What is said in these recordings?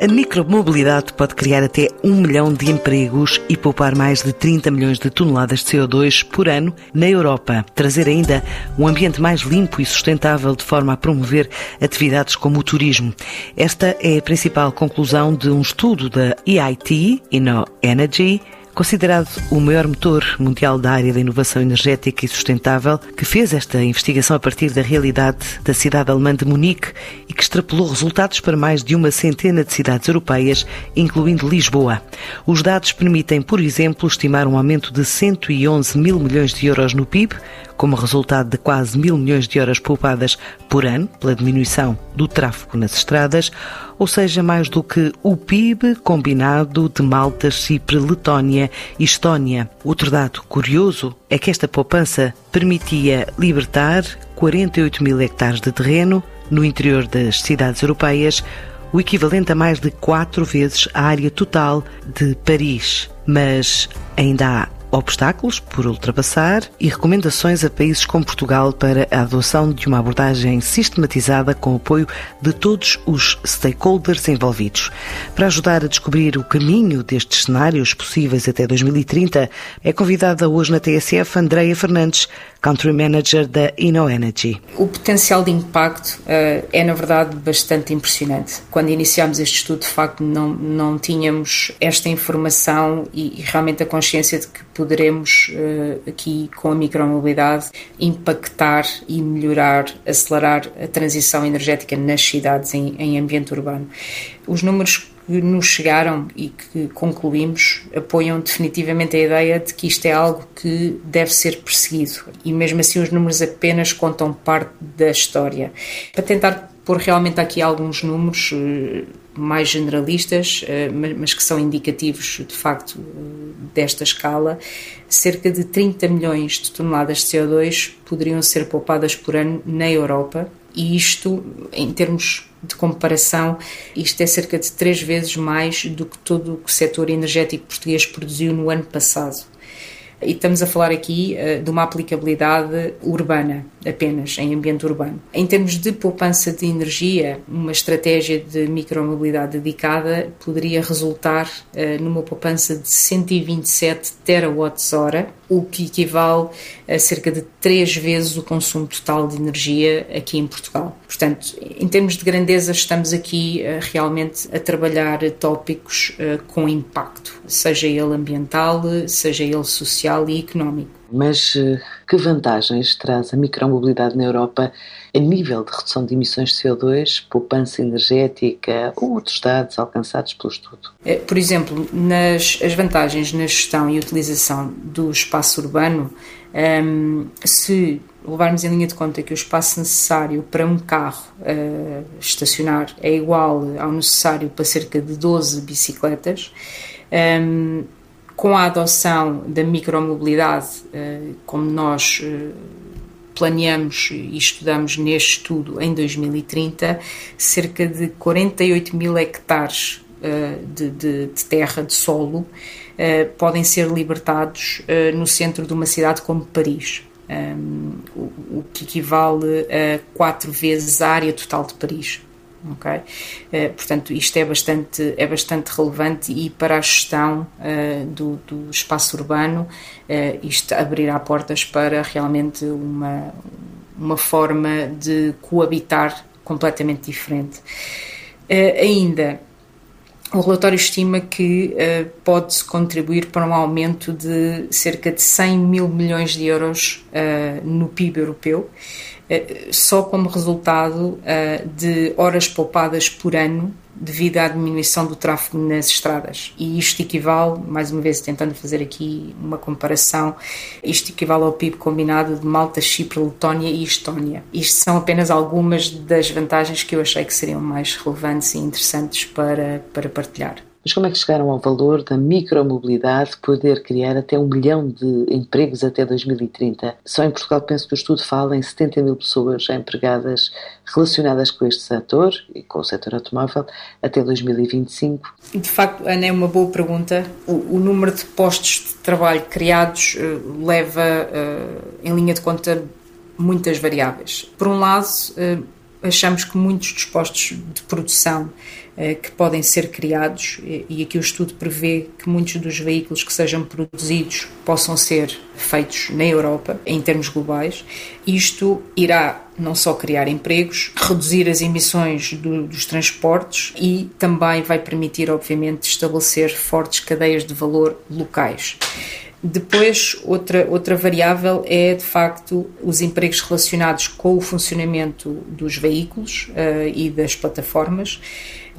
A micromobilidade pode criar até um milhão de empregos e poupar mais de 30 milhões de toneladas de CO2 por ano na Europa. Trazer ainda um ambiente mais limpo e sustentável de forma a promover atividades como o turismo. Esta é a principal conclusão de um estudo da EIT, Inno Energy, Considerado o maior motor mundial da área da inovação energética e sustentável, que fez esta investigação a partir da realidade da cidade alemã de Munique e que extrapolou resultados para mais de uma centena de cidades europeias, incluindo Lisboa. Os dados permitem, por exemplo, estimar um aumento de 111 mil milhões de euros no PIB, como resultado de quase mil milhões de horas poupadas por ano pela diminuição do tráfego nas estradas, ou seja, mais do que o PIB combinado de Malta, Chipre, Letónia e Estónia. Outro dado curioso é que esta poupança permitia libertar 48 mil hectares de terreno no interior das cidades europeias, o equivalente a mais de quatro vezes a área total de Paris. Mas ainda há obstáculos por ultrapassar e recomendações a países como Portugal para a adoção de uma abordagem sistematizada com o apoio de todos os stakeholders envolvidos. Para ajudar a descobrir o caminho destes cenários possíveis até 2030, é convidada hoje na TSF Andreia Fernandes, Country Manager da InnoEnergy. O potencial de impacto uh, é, na verdade, bastante impressionante. Quando iniciámos este estudo, de facto, não, não tínhamos esta informação e, e realmente a consciência de que poderemos, uh, aqui com a micromobilidade, impactar e melhorar, acelerar a transição energética nas cidades em, em ambiente urbano. Os números que nos chegaram e que concluímos apoiam definitivamente a ideia de que isto é algo que deve ser perseguido. E mesmo assim, os números apenas contam parte da história. Para tentar pôr realmente aqui alguns números eh, mais generalistas, eh, mas que são indicativos de facto desta escala, cerca de 30 milhões de toneladas de CO2 poderiam ser poupadas por ano na Europa, e isto, em termos de comparação, isto é cerca de três vezes mais do que todo o setor energético português produziu no ano passado. E estamos a falar aqui uh, de uma aplicabilidade urbana, apenas, em ambiente urbano. Em termos de poupança de energia, uma estratégia de micromobilidade dedicada poderia resultar uh, numa poupança de 127 terawatts-hora, o que equivale a cerca de três vezes o consumo total de energia aqui em Portugal. Portanto, em termos de grandeza, estamos aqui uh, realmente a trabalhar tópicos com impacto, seja ele ambiental, seja ele social e económico. Mas eh, que vantagens traz a micromobilidade na Europa a nível de redução de emissões de CO2, poupança energética ou outros dados alcançados pelo estudo? Eh, por exemplo, nas, as vantagens na gestão e utilização do espaço urbano, um, ehm, se levarmos em linha de conta que o espaço necessário para um carro uh, estacionar é igual ao necessário para cerca de 12 bicicletas, um, ehm, com a adoção da micromobilidade, eh, como nós eh, planeamos e estudamos neste estudo em 2030, cerca de 48 mil hectares eh, de, de, de terra, de solo, podem ser libertados no centro de uma cidade como Paris. o, que equivale a quatro vezes a área total de Paris Uh, portanto, isto é bastante, é bastante relevante e para a gestão uh, do, do, espaço urbano, uh, isto abrirá portas para realmente uma, uma forma de coabitar completamente diferente. ainda, o relatório estima que uh, pode contribuir para um aumento de cerca de 100 mil milhões de euros uh, no PIB europeu, uh, só como resultado de horas poupadas por ano devido à diminuição do tráfego nas estradas. E isto equivale, mais uma vez tentando fazer aqui uma comparação, isto equivale ao PIB combinado de Malta, Chipre, Letónia e Estónia. Isto são apenas algumas das vantagens que eu achei que seriam mais relevantes e interessantes para, para partilhar. Mas como é que chegaram ao valor da micromobilidade poder criar até um milhão de empregos até 2030? Só em Portugal, penso que o estudo fala em 70 mil pessoas empregadas relacionadas com este setor e com o setor automóvel até 2025. De facto, Ana, é uma boa pergunta. O, o número de postos de trabalho criados uh, leva uh, em linha de conta muitas variáveis. Por um lado, uh, achamos que muitos dos postos de produção que podem ser criados, e aqui o estudo prevê que muitos dos veículos que sejam produzidos possam ser feitos na Europa, em termos globais. Isto irá não só criar empregos, reduzir as emissões do, dos transportes e também vai permitir, obviamente, estabelecer fortes cadeias de valor locais. Depois, outra, outra variável é, de facto, os empregos relacionados com o funcionamento dos veículos uh, e das plataformas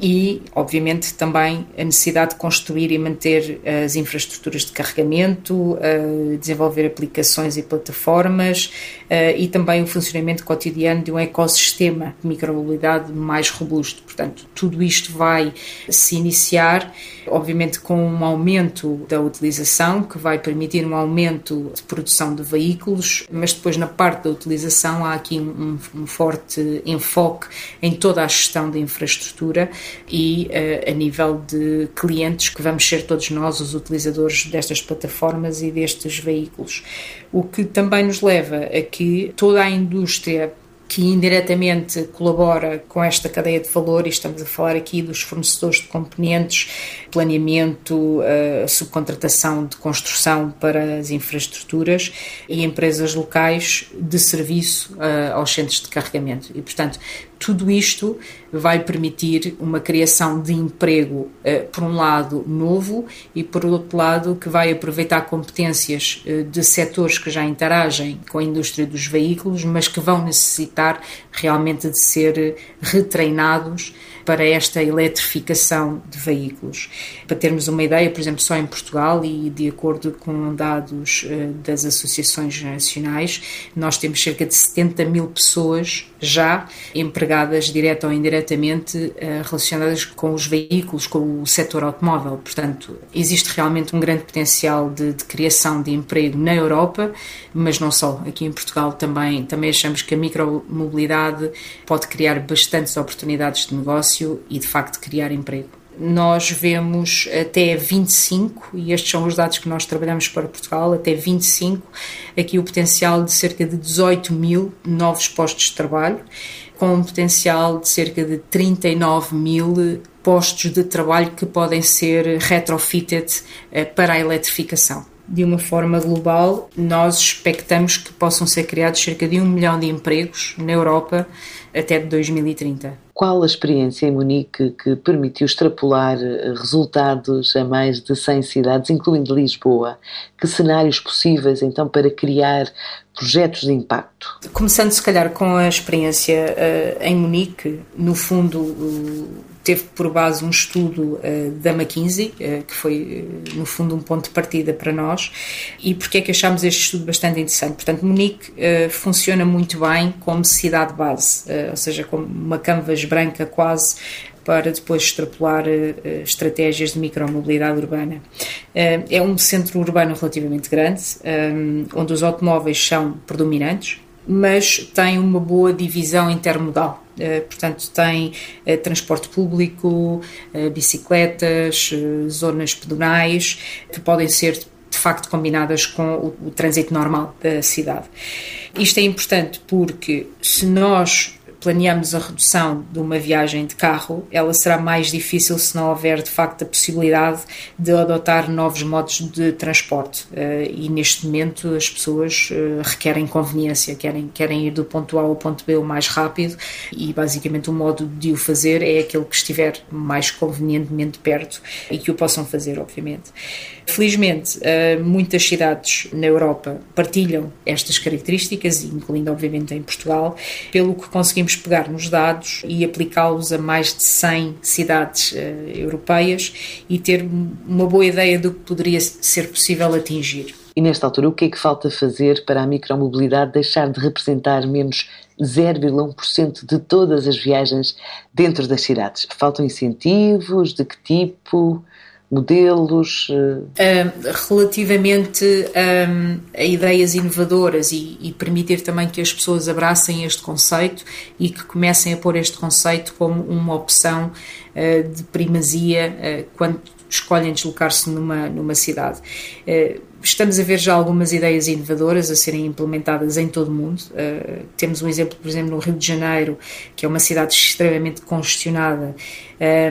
e, obviamente, também a necessidade de construir e manter as infraestruturas de carregamento, uh, desenvolver aplicações e plataformas uh, e também o funcionamento cotidiano de um ecossistema de micromobilidade mais robusto. Portanto, tudo isto vai se iniciar, obviamente, com um aumento da utilização, que vai permitir um aumento de produção de veículos, mas depois, na parte da utilização, há aqui um, um forte enfoque em toda a gestão da infraestrutura e uh, a nível de clientes que vamos ser todos nós os utilizadores destas plataformas e destes veículos. O que também nos leva a que toda a indústria que indiretamente colabora com esta cadeia de valor, e estamos a falar aqui dos fornecedores de componentes, planeamento, uh, subcontratação de construção para as infraestruturas e empresas locais de serviço uh, aos centros de carregamento. E, portanto, tudo isto vai permitir uma criação de emprego, eh, por um lado, novo e, por outro lado, que vai aproveitar competências eh, de setores que já interagem com a indústria dos veículos, mas que vão necessitar realmente de ser retreinados para esta eletrificação de veículos. Para termos uma ideia, por exemplo, só em Portugal e de acordo com dados eh, das associações nacionais, nós temos cerca de 70 mil pessoas já empregadas direta ou indiretamente eh, relacionadas com os veículos, com o setor automóvel. Portanto, existe realmente um grande potencial de, de criação de emprego na Europa, mas não só. Aqui em Portugal também, também achamos que a micromobilidade pode criar bastantes oportunidades de negócio e de facto criar emprego. Nós vemos até 25, e estes são os dados que nós trabalhamos para Portugal, até 25, aqui o potencial de cerca de 18 mil novos postos de trabalho, com um potencial de cerca de 39 mil postos de trabalho que podem ser retrofitted eh, para a eletrificação de uma forma global, nós expectamos que possam ser criados cerca de um milhão de empregos na Europa até 2030. Qual a experiência em Munique que permitiu extrapolar eh, resultados a mais de 100 cidades, incluindo Lisboa? Que cenários possíveis então para criar projetos de impacto? Começando se calhar com a experiência uh, em Munique, no fundo teve por base um estudo uh, da McKinsey, que foi no fundo um ponto de partida para nós. E porquê é que achámos este estudo bastante interessante? Portanto, Munique funciona muito bem como cidade base, ou seja, como uma canvas branca quase para depois extrapolar uh, estratégias de micromobilidade urbana. Uh, é um centro urbano relativamente grande, um, onde os automóveis são predominantes, mas tem uma boa divisão intermodal. Uh, portanto, tem uh, transporte público, uh, bicicletas, zonas pedonais, que podem ser de facto combinadas com o, o trânsito normal da cidade. Isto é importante porque se nós planeamos a redução de uma viagem de carro, ela será mais difícil se não houver de facto a possibilidade de adotar novos modos de transporte. Eh, e neste momento as pessoas eh, requerem conveniência, querem, querem ir do ponto A ao ponto B o mais rápido e basicamente o modo de o fazer é aquele que estiver mais convenientemente perto e que o possam fazer, obviamente. Felizmente, eh, muitas cidades na Europa partilham estas características, incluindo obviamente em Portugal, pelo que conseguimos pegar nos dados e aplicá-los a mais de 100 cidades eh, europeias e ter uma boa ideia do que poderia ser possível atingir. E nesta altura, o que é que falta fazer para a micromobilidade deixar de representar menos 0,1% de todas as viagens dentro das cidades? Faltam incentivos? De que tipo? Modelos? Uh, relativamente um, a ideias inovadoras e, e, permitir também que as pessoas abracem este conceito e que comecem a pôr este conceito como uma opção uh, de primazia uh, quando escolhem deslocar-se numa, numa cidade. Uh, estamos a ver já algumas ideias inovadoras a serem implementadas em todo o mundo. Uh, temos um exemplo, por exemplo, no Rio de Janeiro, que é uma cidade extremamente congestionada,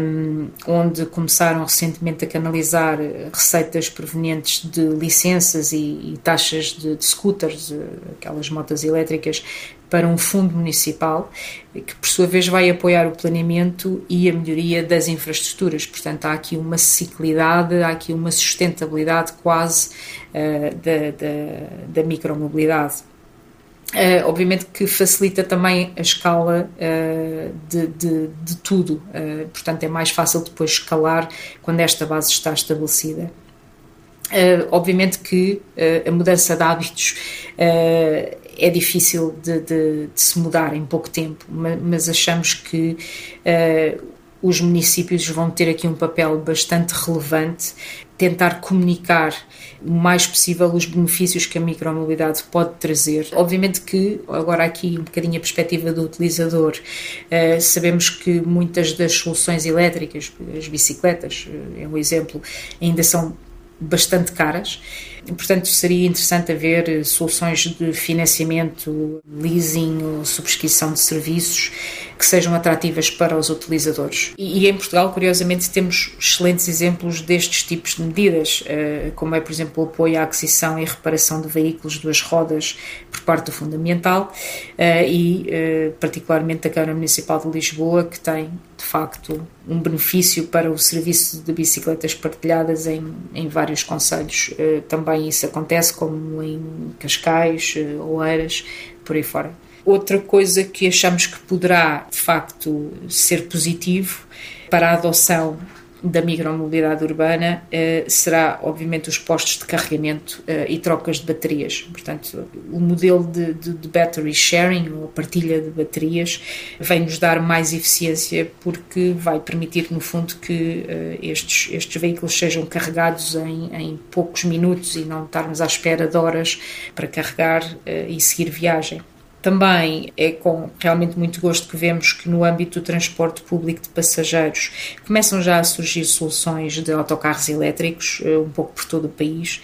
um, onde começaram recentemente a canalizar receitas provenientes de licenças e, taxas de, de scooters, aquelas motas elétricas, para um fundo municipal que, por sua vez, vai apoiar o planeamento e a melhoria das infraestruturas. Portanto, há aqui uma ciclidade, há aqui uma sustentabilidade quase uh, da, da, da micromobilidade. Uh, obviamente que facilita também a escala uh, de, de, de, tudo, uh, portanto é mais fácil depois escalar quando esta base está estabelecida. obviamente que a mudança de hábitos é difícil de, de, de, se mudar em pouco tempo, mas, achamos que uh, os municípios vão ter aqui um papel bastante relevante, tentar comunicar o mais possível os benefícios que a micromobilidade pode trazer. Obviamente que, agora aqui um bocadinho a perspectiva do utilizador, uh, sabemos que muitas das soluções elétricas, as bicicletas, uh, é um exemplo, ainda são bastante caras. Portanto, seria interessante haver eh, soluções de financiamento, leasing ou subscrição de serviços que sejam atrativas para os utilizadores. E, em Portugal, curiosamente, temos excelentes exemplos destes tipos de medidas, eh, como é, por exemplo, o apoio à aquisição e reparação de veículos duas rodas por parte do Fundamental eh, e, particularmente, da Câmara Municipal de Lisboa, que tem de facto um benefício para o serviço de bicicletas partilhadas em, em vários conselhos. Também isso acontece, como em Cascais, Oeiras, por aí fora. Outra coisa que achamos que poderá, de facto, ser positivo para a adoção da micromobilidade urbana eh, será, obviamente, os postos de carregamento eh, e trocas de baterias. Portanto, o modelo de, de, de, battery sharing, ou partilha de baterias, vem nos dar mais eficiência porque vai permitir, no fundo, que eh, estes, estes veículos sejam carregados em, em poucos minutos e não estarmos à espera de horas para carregar e seguir viagem. Também é com realmente muito gosto que vemos que no âmbito do transporte público de passageiros começam já a surgir soluções de autocarros elétricos, eh, um pouco por todo o país.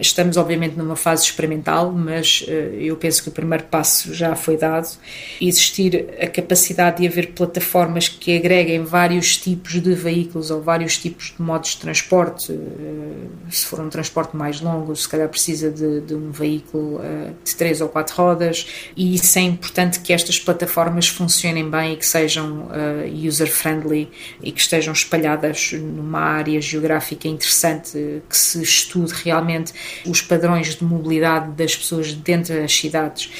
Estamos, obviamente, numa fase experimental, mas eh, eu penso que o primeiro passo já foi dado. Existir a capacidade de haver plataformas que agreguem vários tipos de veículos ou vários tipos de modos de transporte. Eh, se for um transporte mais longo, se calhar precisa de, de um veículo de três ou quatro rodas e isso é importante que estas plataformas funcionem bem e que sejam uh, user-friendly e que estejam espalhadas numa área geográfica interessante, que se estude realmente os padrões de mobilidade das pessoas dentro das cidades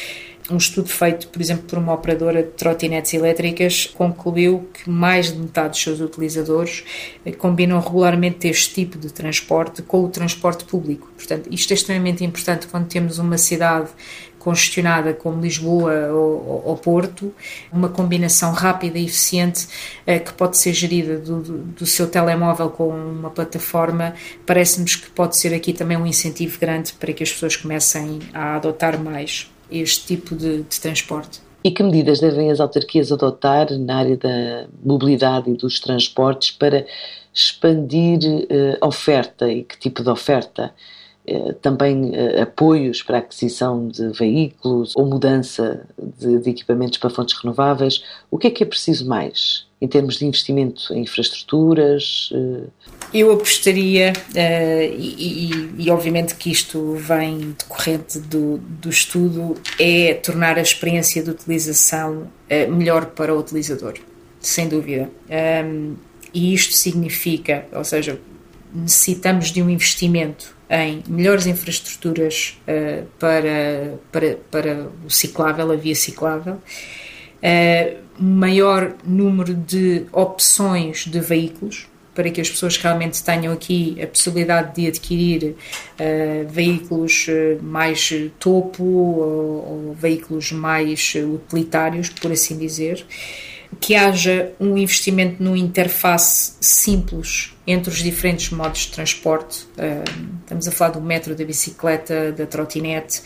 um estudo feito, por exemplo, por uma operadora de trotinetes elétricas concluiu que mais de metade dos seus utilizadores eh, combinam regularmente este tipo de transporte com o transporte público. Portanto, isto é extremamente importante quando temos uma cidade congestionada como Lisboa ou, ou, Porto, uma combinação rápida e eficiente eh, que pode ser gerida do, do, seu telemóvel com uma plataforma, parece-nos que pode ser aqui também um incentivo grande para que as pessoas comecem a adotar mais este tipo de, de transporte. E que medidas devem as autarquias adotar na área da mobilidade e dos transportes para expandir a oferta e que tipo de oferta? Eh, também eh, apoios para aquisição de veículos ou mudança de, de, equipamentos para fontes renováveis. O que é que é preciso mais em termos de investimento em infraestruturas? Eh? Eu apostaria, e, e, e, obviamente que isto vem decorrente do, do estudo, é tornar a experiência de utilização melhor para o utilizador, sem dúvida. E isto significa, ou seja, necessitamos de um investimento em melhores infraestruturas uh, para, para, para o ciclável, a via ciclável, uh, maior número de opções de veículos, para que as pessoas realmente tenham aqui a possibilidade de adquirir uh, veículos mais topo ou, ou veículos mais utilitários, por assim dizer que haja um investimento numa interface simples entre os diferentes modos de transporte. estamos a falar do metro, da bicicleta, da trotinete,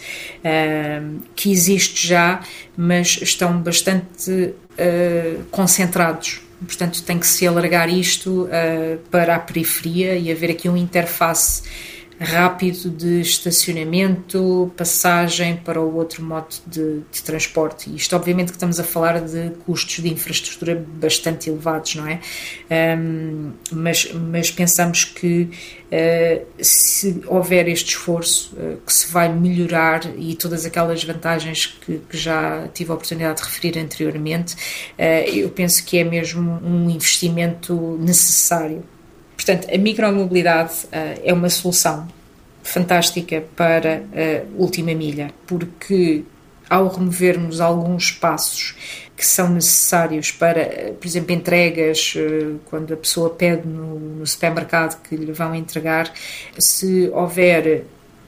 que existe já, mas estão bastante ah, concentrados portanto tem que se alargar isto uh, para a periferia e haver aqui uma interface rápido de estacionamento, passagem para o outro modo de, de transporte. Isto, obviamente, que estamos a falar de custos de infraestrutura bastante elevados, não é? Um, mas, mas pensamos que uh, se houver este esforço, uh, que se vai melhorar e todas aquelas vantagens que, que já tive a oportunidade de referir anteriormente, uh, eu penso que é mesmo um investimento necessário Portanto, a micromobilidade uh, é uma solução fantástica para a última milha, porque ao removermos alguns passos que são necessários para, por exemplo, entregas, eh, quando a pessoa pede no, no supermercado que lhe vão entregar, se houver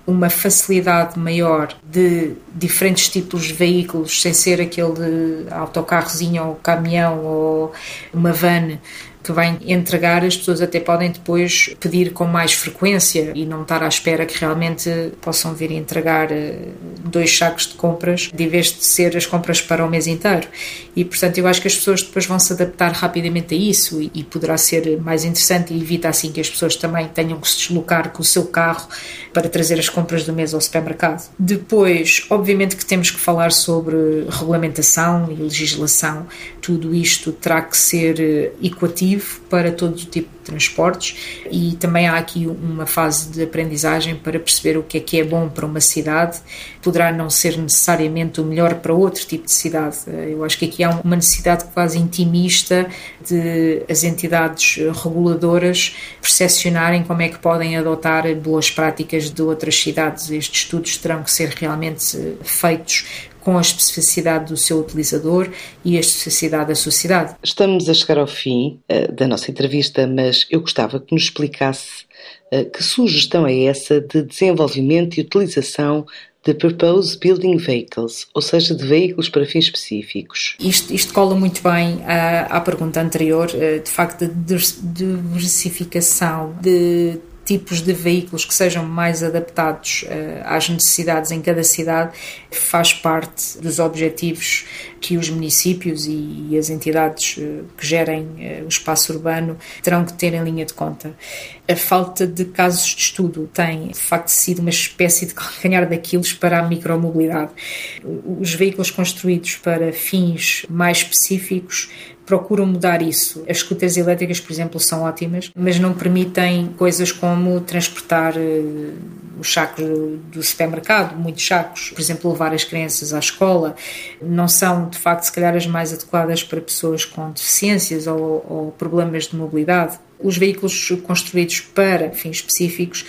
uma facilidade maior de diferentes tipos de veículos, sem ser aquele autocarrozinho ou caminhão ou uma van que vai entregar, as pessoas até podem depois pedir com mais frequência e não estar à espera que realmente possam vir entregar eh, dois sacos de compras, de vez de ser as compras para o mês inteiro. E, portanto, eu acho que as pessoas depois vão se adaptar rapidamente a isso e, e poderá ser mais interessante e evita assim que as pessoas também tenham que se deslocar com o seu carro para trazer as compras do mês ao supermercado. Depois, obviamente que temos que falar sobre regulamentação e legislação. Tudo isto terá que ser eh, para todo o tipo de transportes e também há aqui uma fase de aprendizagem para perceber o que é que é bom para uma cidade. Poderá não ser necessariamente o melhor para outro tipo de cidade. Eu acho que aqui há uma necessidade quase intimista de as entidades reguladoras percepcionarem como é que podem adotar boas práticas de outras cidades. Estes estudos terão que ser realmente feitos com a especificidade do seu utilizador e a especificidade da sociedade. Estamos a chegar ao fim uh, da nossa entrevista, mas eu gostava que nos explicasse uh, que sugestão é essa de desenvolvimento e utilização de Purpose Building Vehicles, ou seja, de veículos para fins específicos. Isto, isto cola muito bem à, à pergunta anterior, eh, de facto, de diversificação de tipos de veículos que sejam mais adaptados uh, às necessidades em cada cidade faz parte dos objetivos que os municípios e as entidades uh, que gerem uh, o espaço urbano terão que ter em linha de conta. A falta de casos de estudo tem, de facto, sido uma espécie de calcanhar daqueles para a micromobilidade. Os veículos construídos para fins mais específicos procuram mudar isso. As scooters elétricas, por exemplo, são ótimas, mas não permitem coisas como transportar uh, os sacos do supermercado, muitos sacos, por exemplo, levar as crianças à escola. Não são, de facto, se calhar as mais adequadas para pessoas com deficiências ou, ou problemas de mobilidade os veículos construídos para fins específicos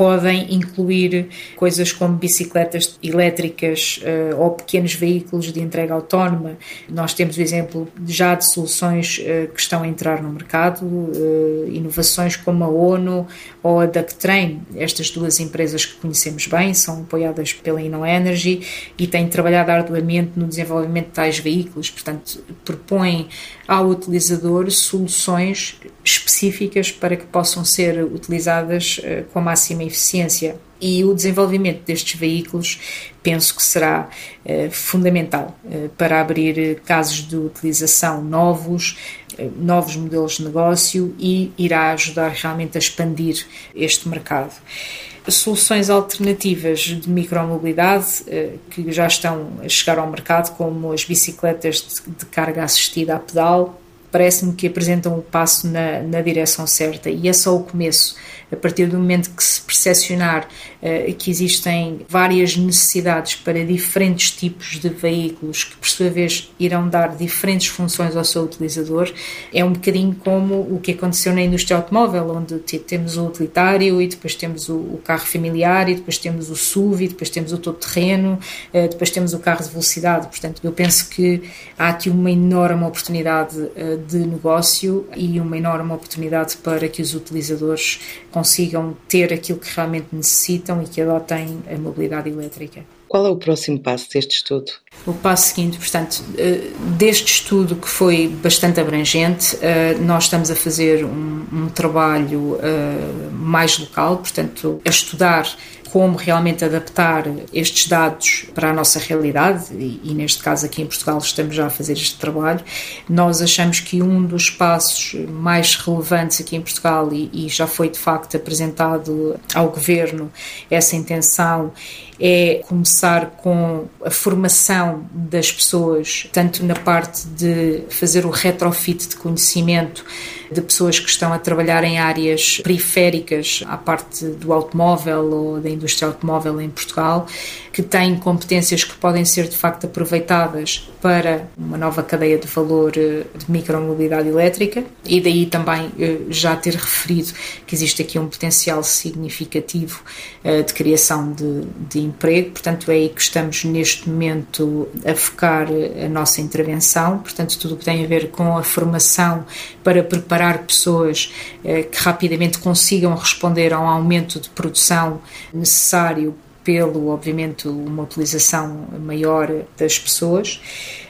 podem incluir coisas como bicicletas elétricas uh, ou pequenos veículos de entrega autónoma. Nós temos o exemplo já de soluções uh, que estão a entrar no mercado, uh, inovações como a ONU ou a Ducktrain. Estas duas empresas que conhecemos bem são apoiadas pela InnoEnergy e têm trabalhado arduamente no desenvolvimento de tais veículos, portanto, propõem ao utilizador soluções específicas para que possam ser utilizadas uh, com a máxima eficiência. E o desenvolvimento destes veículos penso que será uh, fundamental uh, para abrir casos de utilização novos, novos modelos de negócio e irá ajudar realmente a expandir este mercado. Soluções alternativas de micromobilidade que já estão a chegar ao mercado, como as bicicletas de carga assistida a pedal, parece-me que apresentam o passo na, na direção certa e é só o começo a partir do momento que se percepcionar uh, que existem várias necessidades para diferentes tipos de veículos que, por sua vez, irão dar diferentes funções ao seu utilizador, é um bocadinho como o que aconteceu na indústria automóvel, onde temos o utilitário e depois temos o, o carro familiar e depois temos o SUV e depois temos o todo-terreno, uh, depois temos o carro de velocidade. Portanto, eu penso que há aqui uma enorme oportunidade uh, de negócio e uma enorme oportunidade para que os utilizadores consigam ter aquilo que realmente necessitam e que adotem a mobilidade elétrica. Qual é o próximo passo deste estudo? O passo seguinte, portanto, eh, deste estudo que foi bastante abrangente, eh, nós estamos a fazer um, um trabalho eh, mais local, portanto, a estudar como realmente adaptar estes dados para a nossa realidade, e, e, neste caso aqui em Portugal estamos já a fazer este trabalho. Nós achamos que um dos passos mais relevantes aqui em Portugal, e, e já foi de facto apresentado ao Governo essa intenção, é começar com a formação das pessoas, tanto na parte de fazer o retrofit de conhecimento de pessoas que estão a trabalhar em áreas periféricas à parte do automóvel ou da indústria automóvel em Portugal, que têm competências que podem ser de facto aproveitadas para uma nova cadeia de valor eh, de micromobilidade elétrica. E daí também eh, já ter referido que existe aqui um potencial significativo eh, de criação de, de emprego, portanto é aí que estamos neste momento a focar a nossa intervenção, portanto tudo o que tem a ver com a formação para preparar pessoas que rapidamente consigam responder a um aumento de produção necessário pelo, obviamente, uma utilização maior das pessoas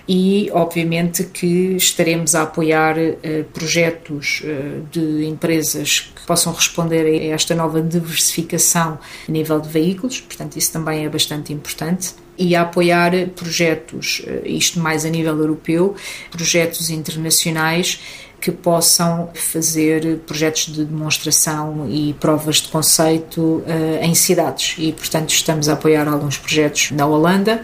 e, obviamente, que estaremos a apoiar uh, projetos uh, de empresas que possam responder a esta nova diversificação a nível de veículos, portanto, isso também é bastante importante. E a apoiar projetos, eh, isto mais a nível europeu, projetos internacionais que possam fazer projetos de demonstração e provas de conceito uh, em cidades. E, portanto, estamos a apoiar alguns projetos na Holanda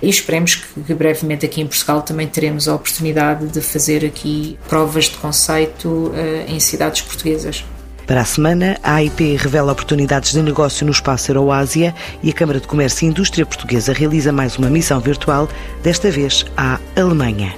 e esperemos que, que, brevemente aqui em Portugal também teremos a oportunidade de fazer aqui provas de conceito uh, em cidades portuguesas. Para a semana, a AIP revela oportunidades de negócio no espaço Euroásia e a Câmara de Comércio e Indústria Portuguesa realiza mais uma missão virtual, desta vez à Alemanha.